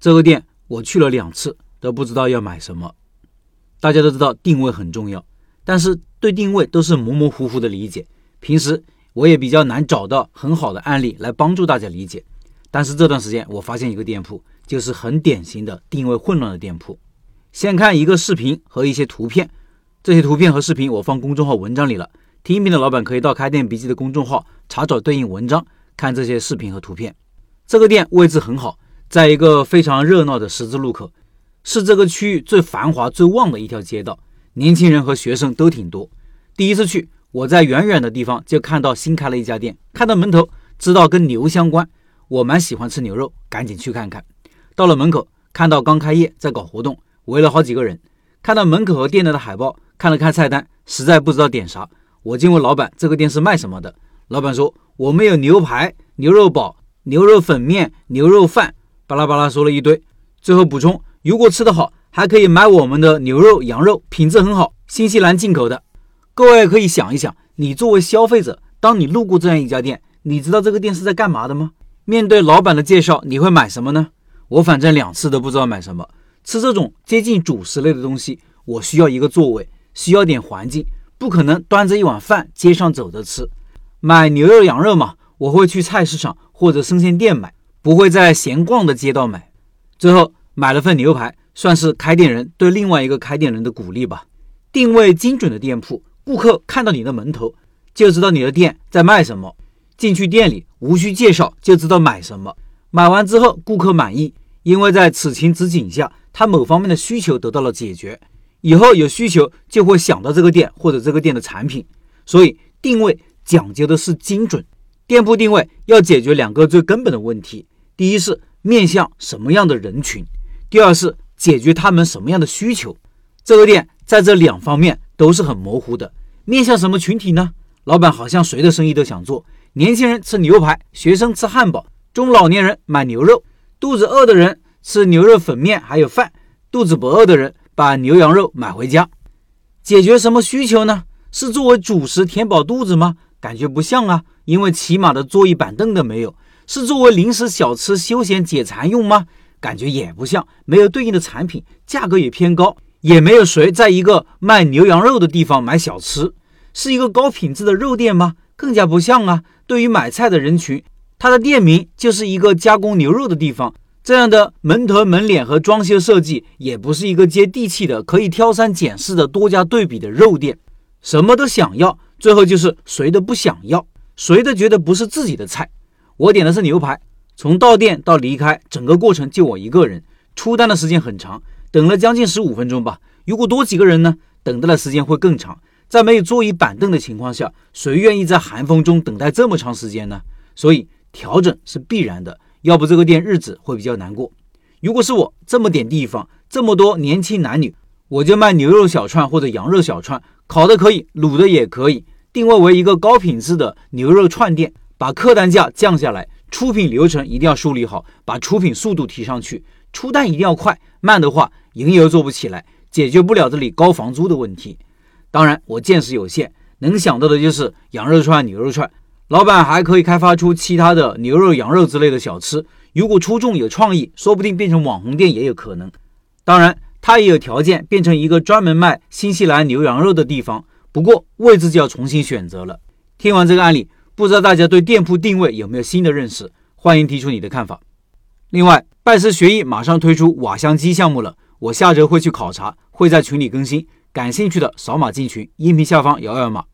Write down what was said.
这个店我去了两次，都不知道要买什么。大家都知道定位很重要，但是对定位都是模模糊糊的理解。平时我也比较难找到很好的案例来帮助大家理解。但是这段时间我发现一个店铺，就是很典型的定位混乱的店铺。先看一个视频和一些图片，这些图片和视频我放公众号文章里了。听音频的老板可以到开店笔记的公众号查找对应文章，看这些视频和图片。这个店位置很好，在一个非常热闹的十字路口，是这个区域最繁华最旺的一条街道，年轻人和学生都挺多。第一次去，我在远远的地方就看到新开了一家店，看到门头知道跟牛相关。我蛮喜欢吃牛肉，赶紧去看看。到了门口，看到刚开业，在搞活动，围了好几个人。看到门口和店内的海报，看了看菜单，实在不知道点啥。我就问老板：“这个店是卖什么的？”老板说：“我们有牛排、牛肉堡、牛肉粉面、牛肉饭，巴拉巴拉说了一堆。最后补充：如果吃得好，还可以买我们的牛肉、羊肉，品质很好，新西兰进口的。各位可以想一想，你作为消费者，当你路过这样一家店，你知道这个店是在干嘛的吗？”面对老板的介绍，你会买什么呢？我反正两次都不知道买什么。吃这种接近主食类的东西，我需要一个座位，需要点环境，不可能端着一碗饭街上走着吃。买牛肉、羊肉嘛，我会去菜市场或者生鲜店买，不会在闲逛的街道买。最后买了份牛排，算是开店人对另外一个开店人的鼓励吧。定位精准的店铺，顾客看到你的门头，就知道你的店在卖什么。进去店里无需介绍就知道买什么，买完之后顾客满意，因为在此情此景下，他某方面的需求得到了解决，以后有需求就会想到这个店或者这个店的产品。所以定位讲究的是精准，店铺定位要解决两个最根本的问题：第一是面向什么样的人群，第二是解决他们什么样的需求。这个店在这两方面都是很模糊的。面向什么群体呢？老板好像谁的生意都想做。年轻人吃牛排，学生吃汉堡，中老年人买牛肉，肚子饿的人吃牛肉粉面还有饭，肚子不饿的人把牛羊肉买回家。解决什么需求呢？是作为主食填饱肚子吗？感觉不像啊，因为起码的桌椅板凳都没有。是作为零食小吃休闲解馋用吗？感觉也不像，没有对应的产品，价格也偏高，也没有谁在一个卖牛羊肉的地方买小吃，是一个高品质的肉店吗？更加不像啊。对于买菜的人群，它的店名就是一个加工牛肉的地方。这样的门头、门脸和装修设计，也不是一个接地气的、可以挑三拣四的多家对比的肉店。什么都想要，最后就是谁都不想要，谁都觉得不是自己的菜。我点的是牛排，从到店到离开，整个过程就我一个人，出单的时间很长，等了将近十五分钟吧。如果多几个人呢，等待的时间会更长。在没有桌椅板凳的情况下，谁愿意在寒风中等待这么长时间呢？所以调整是必然的，要不这个店日子会比较难过。如果是我这么点地方，这么多年轻男女，我就卖牛肉小串或者羊肉小串，烤的可以，卤的也可以，定位为一个高品质的牛肉串店，把客单价降下来，出品流程一定要梳理好，把出品速度提上去，出单一定要快，慢的话营业额做不起来，解决不了这里高房租的问题。当然，我见识有限，能想到的就是羊肉串、牛肉串。老板还可以开发出其他的牛肉、羊肉之类的小吃。如果出众有创意，说不定变成网红店也有可能。当然，它也有条件变成一个专门卖新西兰牛羊肉的地方。不过位置就要重新选择了。听完这个案例，不知道大家对店铺定位有没有新的认识？欢迎提出你的看法。另外，拜师学艺马上推出瓦香鸡项目了，我下周会去考察，会在群里更新。感兴趣的扫码进群，音频下方摇摇码。